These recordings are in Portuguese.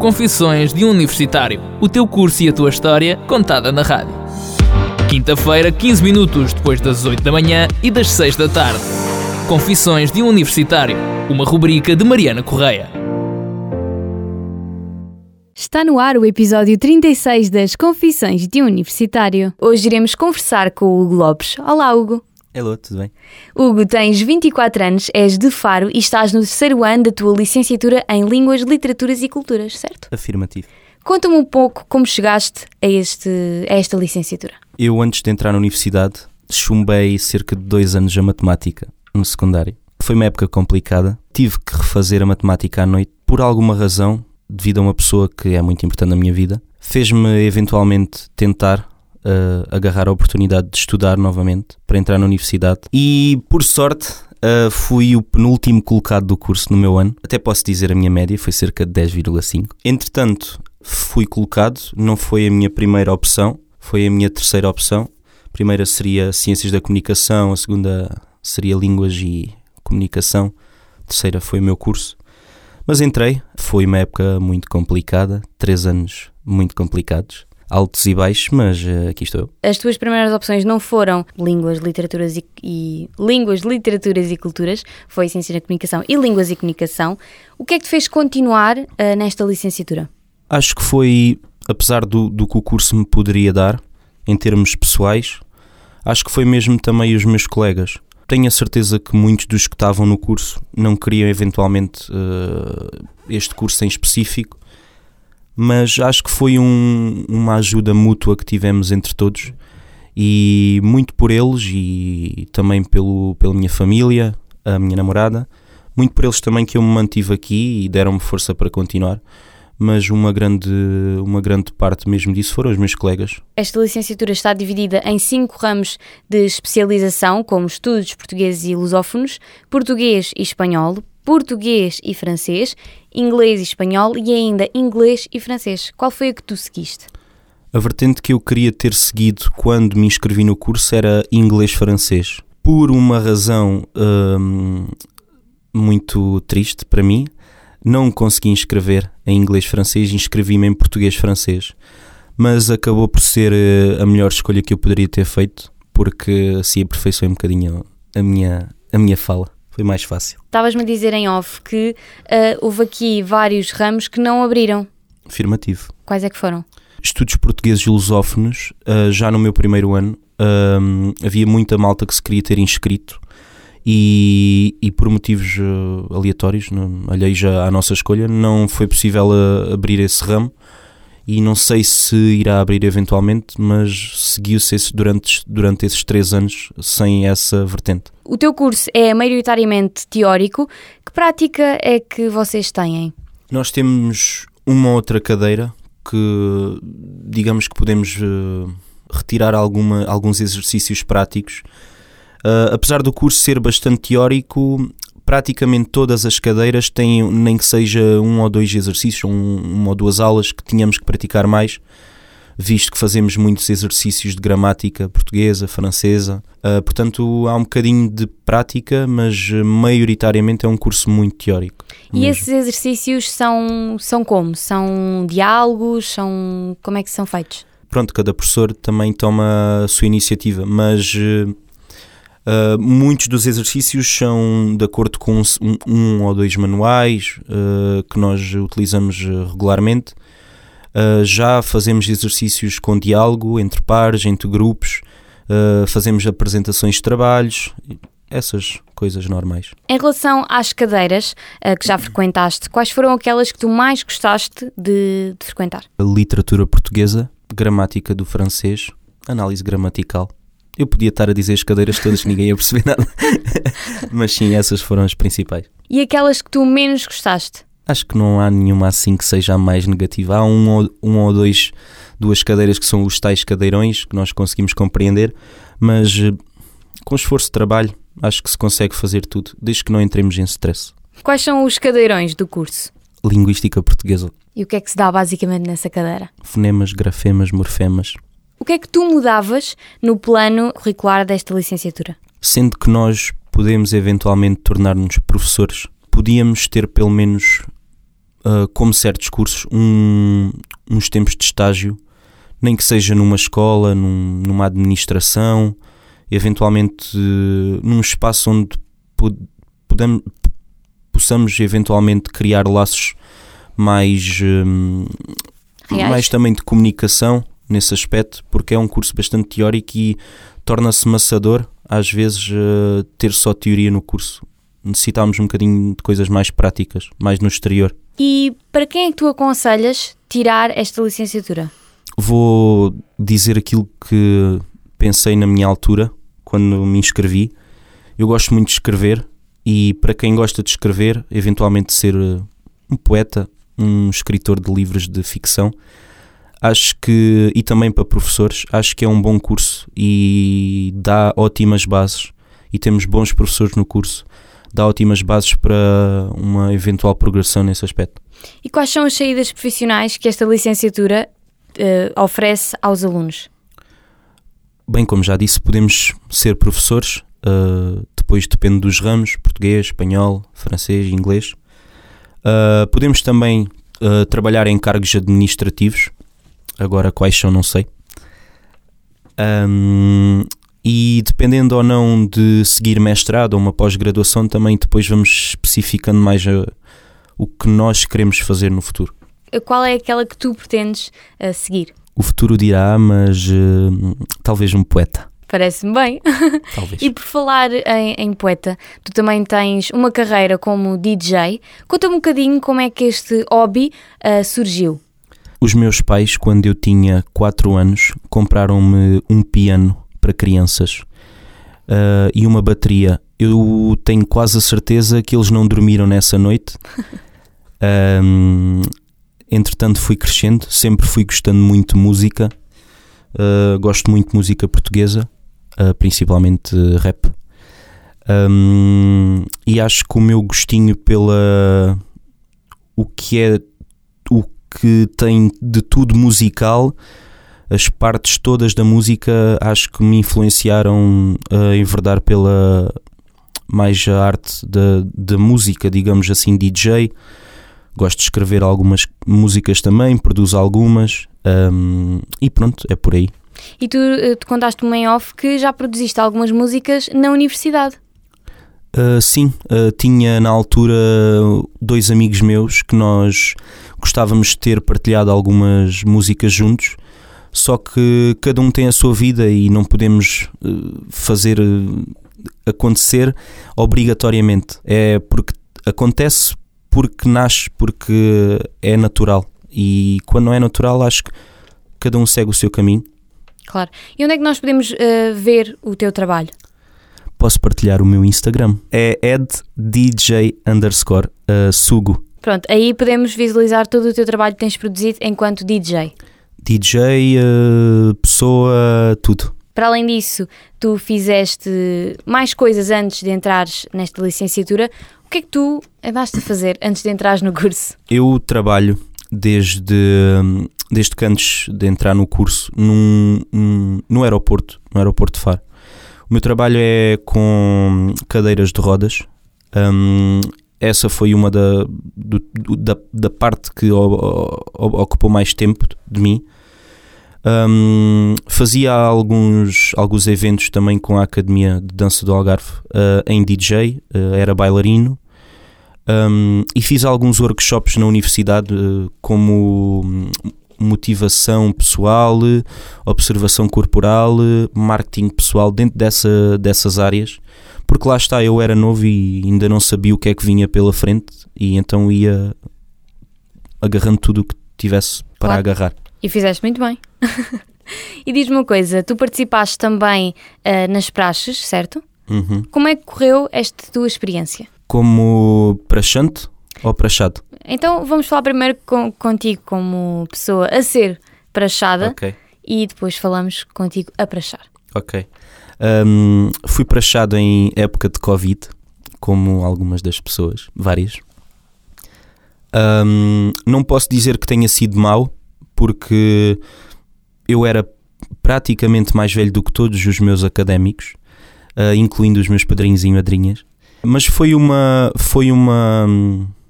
Confissões de um Universitário. O teu curso e a tua história contada na rádio. Quinta-feira, 15 minutos depois das 8 da manhã e das 6 da tarde. Confissões de um Universitário. Uma rubrica de Mariana Correia. Está no ar o episódio 36 das Confissões de um Universitário. Hoje iremos conversar com o Hugo Lopes. Olá, Hugo. Hello, tudo bem? Hugo, tens 24 anos, és de Faro e estás no terceiro ano da tua licenciatura em Línguas, Literaturas e Culturas, certo? Afirmativo. Conta-me um pouco como chegaste a, este, a esta licenciatura. Eu, antes de entrar na universidade, chumbei cerca de dois anos a matemática no secundário. Foi uma época complicada. Tive que refazer a matemática à noite por alguma razão, devido a uma pessoa que é muito importante na minha vida. Fez-me eventualmente tentar uh, agarrar a oportunidade de estudar novamente para entrar na universidade e, por sorte, uh, fui o penúltimo colocado do curso no meu ano. Até posso dizer a minha média foi cerca de 10,5. Entretanto, fui colocado, não foi a minha primeira opção, foi a minha terceira opção. A primeira seria Ciências da Comunicação, a segunda seria Línguas e Comunicação, a terceira foi o meu curso. Mas entrei, foi uma época muito complicada, três anos muito complicados altos e baixos, mas uh, aqui estou eu. As tuas primeiras opções não foram línguas, literaturas e, e, línguas, literaturas e culturas, foi ciência da comunicação e línguas e comunicação. O que é que te fez continuar uh, nesta licenciatura? Acho que foi, apesar do, do que o curso me poderia dar, em termos pessoais, acho que foi mesmo também os meus colegas. Tenho a certeza que muitos dos que estavam no curso não queriam eventualmente uh, este curso em específico, mas acho que foi um, uma ajuda mútua que tivemos entre todos e muito por eles e também pelo, pela minha família, a minha namorada, muito por eles também que eu me mantive aqui e deram-me força para continuar. Mas uma grande, uma grande parte mesmo disso foram os meus colegas. Esta licenciatura está dividida em cinco ramos de especialização, como estudos portugueses e lusófonos, português e espanhol, português e francês, inglês e espanhol e ainda inglês e francês. Qual foi a que tu seguiste? A vertente que eu queria ter seguido quando me inscrevi no curso era inglês-francês. Por uma razão hum, muito triste para mim, não consegui inscrever em inglês-francês, inscrevi-me em português-francês. Mas acabou por ser eh, a melhor escolha que eu poderia ter feito, porque assim aperfeiçoei um bocadinho a minha, a minha fala foi mais fácil. Estavas-me a dizer em off que uh, houve aqui vários ramos que não abriram. Afirmativo. Quais é que foram? Estudos portugueses e lusófonos, uh, já no meu primeiro ano, uh, havia muita malta que se queria ter inscrito e, e por motivos aleatórios, não, alheios à nossa escolha, não foi possível abrir esse ramo e não sei se irá abrir eventualmente, mas seguiu-se durante, durante esses três anos sem essa vertente. O teu curso é maioritariamente teórico. Que prática é que vocês têm? Nós temos uma outra cadeira que, digamos que podemos uh, retirar alguma, alguns exercícios práticos. Uh, apesar do curso ser bastante teórico, praticamente todas as cadeiras têm, nem que seja um ou dois exercícios, um, uma ou duas aulas que tínhamos que praticar mais, visto que fazemos muitos exercícios de gramática portuguesa, francesa. Uh, portanto, há um bocadinho de prática, mas maioritariamente é um curso muito teórico. E mesmo. esses exercícios são, são como? São diálogos? São, como é que são feitos? Pronto, cada professor também toma a sua iniciativa, mas uh, Uh, muitos dos exercícios são de acordo com um, um ou dois manuais uh, que nós utilizamos regularmente. Uh, já fazemos exercícios com diálogo entre pares, entre grupos, fazemos apresentações de trabalhos, essas coisas normais. Em relação às cadeiras que já frequentaste, quais foram aquelas que tu mais gostaste de, de frequentar? A literatura portuguesa, gramática do francês, análise gramatical. Eu podia estar a dizer as cadeiras todas que ninguém ia perceber nada. Mas sim, essas foram as principais. E aquelas que tu menos gostaste? Acho que não há nenhuma assim que seja a mais negativa. Há um ou, um ou dois, duas cadeiras que são os tais cadeirões que nós conseguimos compreender, mas eh, com esforço de trabalho acho que se consegue fazer tudo, desde que não entremos em stress. Quais são os cadeirões do curso? Linguística portuguesa. E o que é que se dá basicamente nessa cadeira? Fonemas, grafemas, morfemas, o que é que tu mudavas no plano curricular desta licenciatura? Sendo que nós podemos eventualmente tornar-nos professores, podíamos ter pelo menos uh, como certos cursos, um, uns tempos de estágio, nem que seja numa escola, num, numa administração, eventualmente uh, num espaço onde podemos, possamos eventualmente criar laços mais, um, mais também de comunicação nesse aspecto, porque é um curso bastante teórico e torna-se maçador às vezes uh, ter só teoria no curso. Necessitamos um bocadinho de coisas mais práticas, mais no exterior. E para quem é que tu aconselhas tirar esta licenciatura? Vou dizer aquilo que pensei na minha altura, quando me inscrevi. Eu gosto muito de escrever e para quem gosta de escrever, eventualmente ser eh, um poeta, um escritor de livros de ficção, acho que, e também para professores, acho que é um bom curso e dá ótimas bases. E temos bons professores no curso, dá ótimas bases para uma eventual progressão nesse aspecto. E quais são as saídas profissionais que esta licenciatura uh, oferece aos alunos? Bem, como já disse, podemos ser professores, uh, depois depende dos ramos, português, espanhol, francês, inglês. Uh, podemos também trabalhar em cargos administrativos, agora quais são não sei. Um, e dependendo ou não de seguir mestrado ou uma pós-graduação, também depois vamos especificando mais a, o que nós queremos fazer no futuro. Qual é aquela que tu pretendes uh, seguir? O futuro dirá, mas uh, talvez um poeta. Parece-me bem. Talvez. e por falar em, em, poeta, tu também tens uma carreira como DJ. Conta-me um bocadinho como é que este hobby uh, surgiu. Os meus pais, quando eu tinha 4 anos, compraram-me um piano para crianças uh, e uma bateria. Eu tenho quase a certeza que eles não dormiram nessa noite. Um, entretanto, fui crescendo, sempre fui gostando muito de música. Uh, gosto muito de música portuguesa, uh, principalmente rap. Um, e acho que o meu gostinho pela o que é que tem de tudo musical, as partes todas da música acho que me influenciaram a enverdar pela mais a arte da, da música, digamos assim, DJ. Gosto de escrever algumas músicas também, produzo algumas um, e pronto, é por aí. E tu eh, te contaste-me em off que já produziste algumas músicas na universidade. Uh, sim, uh, tinha na altura dois amigos meus que nós gostávamos de ter partilhado algumas músicas juntos, só que cada um tem a sua vida e não podemos uh, fazer acontecer obrigatoriamente. É porque acontece porque nasce, porque é natural. E quando não é natural, acho que cada um segue o seu caminho. Claro. E onde é que nós podemos ver o teu trabalho? posso partilhar o meu Instagram. É eddj underscore uh, sugo. Pronto, aí podemos visualizar todo o teu trabalho que tens produzido enquanto DJ. DJ, uh, pessoa, tudo. Para além disso, tu fizeste mais coisas antes de entrares nesta licenciatura. O que é que tu andaste a fazer antes de entrares no curso? Eu trabalho desde, desde que antes de entrar no curso num, num, no aeroporto, no aeroporto de Faro. O meu trabalho é com cadeiras de rodas. Um, essa foi uma da, do, da, da, parte que o, o, ocupou mais tempo de mim. Um, fazia alguns, alguns eventos também com a Academia de Dança do Algarve uh, em DJ, uh, era bailarino. Um, e fiz alguns workshops na universidade, uh, como motivação pessoal, observação corporal, marketing pessoal, dentro dessa, dessas áreas, porque lá está, eu era novo e ainda não sabia o que é que vinha pela frente e então ia agarrando tudo o que tivesse para claro. agarrar. E fizeste muito bem. e diz-me uma coisa, tu participaste também uh, nas praxes, certo? Uhum. Como é que correu esta tua experiência? Como praxante ou prachado? Então vamos falar primeiro com, contigo como pessoa a ser prachada okay. e depois falamos contigo a prachar. Ok. Um, fui prachado em época de Covid, como algumas das pessoas, várias. Um, não posso dizer que tenha sido mau, porque eu era praticamente mais velho do que todos os meus académicos, uh, incluindo os meus padrinhos e madrinhas. Mas foi uma, foi uma,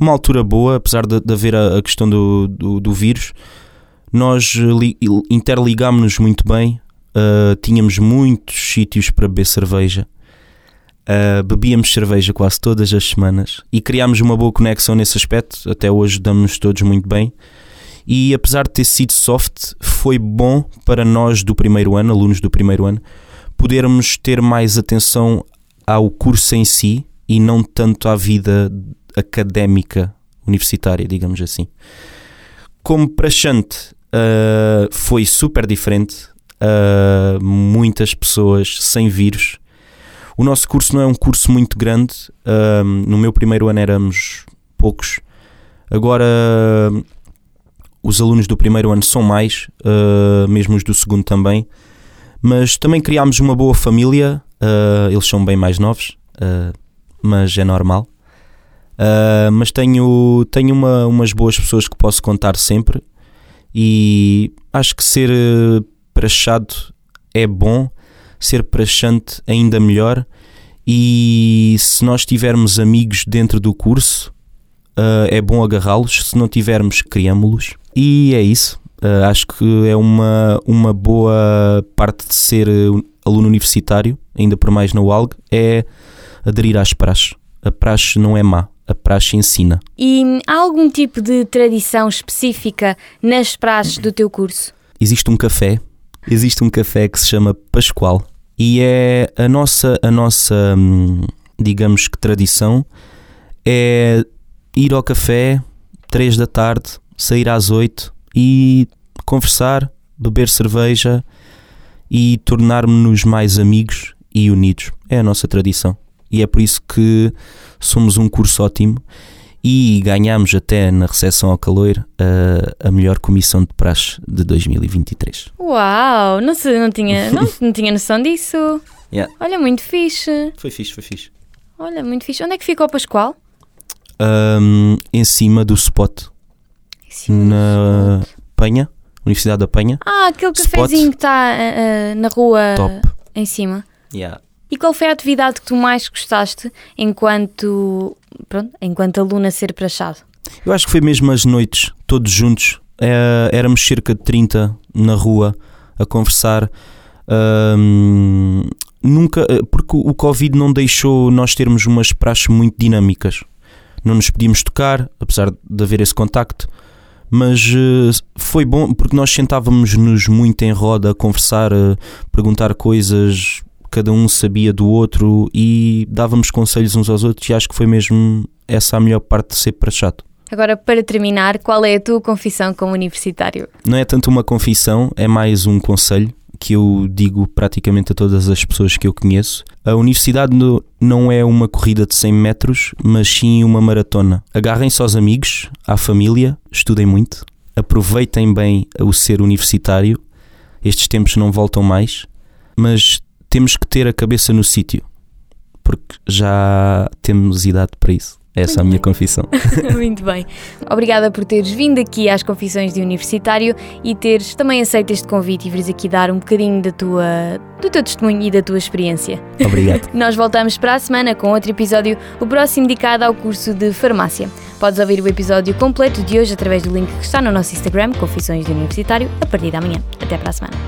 uma altura boa, apesar de, de haver a, a questão do, do, do, vírus. Nós li, interligámos-nos muito bem, uh, tínhamos muitos sítios para beber cerveja. Uh, bebíamos cerveja quase todas as semanas e criámos uma boa conexão nesse aspecto. Até hoje damos-nos todos muito bem. E apesar de ter sido soft, foi bom para nós do primeiro ano, alunos do primeiro ano, podermos ter mais atenção ao curso em si e não tanto à vida académica universitária, digamos assim. Como praxante, uh, foi super diferente. Uh, muitas pessoas sem vírus. O nosso curso não é um curso muito grande. Uh, no meu primeiro ano éramos poucos. Agora os alunos do primeiro ano são mais, mesmo os do segundo também. Mas também criámos uma boa família. eles são bem mais novos, mas é normal. Uh, mas tenho, tenho uma, umas boas pessoas que posso contar sempre e acho que ser uh, prachado é bom, ser prachante ainda melhor. E se nós tivermos amigos dentro do curso, uh, é bom agarrá-los. Se não tivermos, criamos-los. E é isso. Uh, acho que é uma, uma boa parte de ser aluno universitário, ainda por mais na UALG, é aderir às praxes. A praxe não é má, a praxe ensina. E há algum tipo de tradição específica nas praxes do teu curso? Existe um café, existe um café que se chama Pascoal e é a nossa, a nossa hum, digamos que tradição é ir ao café três da tarde, sair às oito e conversar, beber cerveja e tornarmos-nos mais amigos e unidos. É a nossa tradição e é por isso que somos um curso ótimo e ganhamos até na recepção ao calor a, a melhor comissão de praxe de 2023. Uau, não, sei, não, tinha, não, não tinha noção disso. Yeah. Olha, muito fixe. Foi fixe, foi fixe. Olha, muito fixe. Onde é que fica o Pascoal? Um, em cima do spot. Cima na spot. Penha, Universidade da Penha. Ah, aquele spot. cafezinho que está uh, na rua Top. em cima. Yeah. E qual foi a atividade que tu mais gostaste enquanto, pronto, enquanto aluna ser prachado? Eu acho que foi mesmo as noites, todos juntos. É, éramos cerca de 30 na rua a conversar. Nunca, porque o Covid não deixou nós termos umas praxes muito dinâmicas. Não nos podíamos tocar, apesar de haver esse contacto. Mas uh, foi bom porque nós sentávamos-nos muito em roda a conversar, a perguntar coisas cada um sabia do outro e dávamos conselhos uns aos outros e acho que foi mesmo essa a melhor parte de ser para chato. Agora, para terminar, qual é a tua confissão como universitário? Não é tanto uma confissão, é mais um conselho que eu digo praticamente a todas as pessoas que eu conheço. A universidade não é uma corrida de 100 metros, mas sim uma maratona. Agarrem-se aos amigos, à família, estudem muito, aproveitem bem o ser universitário. Estes tempos não voltam mais, mas temos que ter a cabeça no sítio, porque já temos idade para isso. Essa Muito é a minha confissão. Muito bem. Obrigada por teres vindo aqui às Confissões de Universitário e teres também aceito este convite e vires aqui dar um bocadinho da tua, do teu testemunho e da tua experiência. Obrigado. Nós voltamos para a semana com outro episódio, o próximo dedicado ao curso de Farmácia. Podes ouvir o episódio completo de hoje através do link que está no nosso Instagram, Confissões de Universitário, a partir da manhã. Até para a semana.